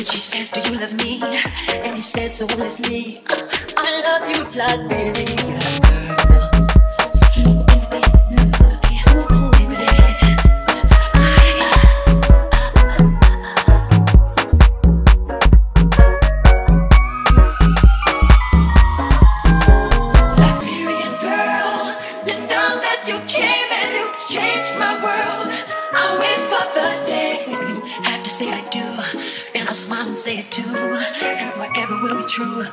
And she says, Do you love me? And he says, So is me. I love you, blood, baby. I'll smile and say it too. And forever will be true.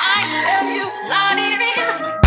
I love you, Lottie.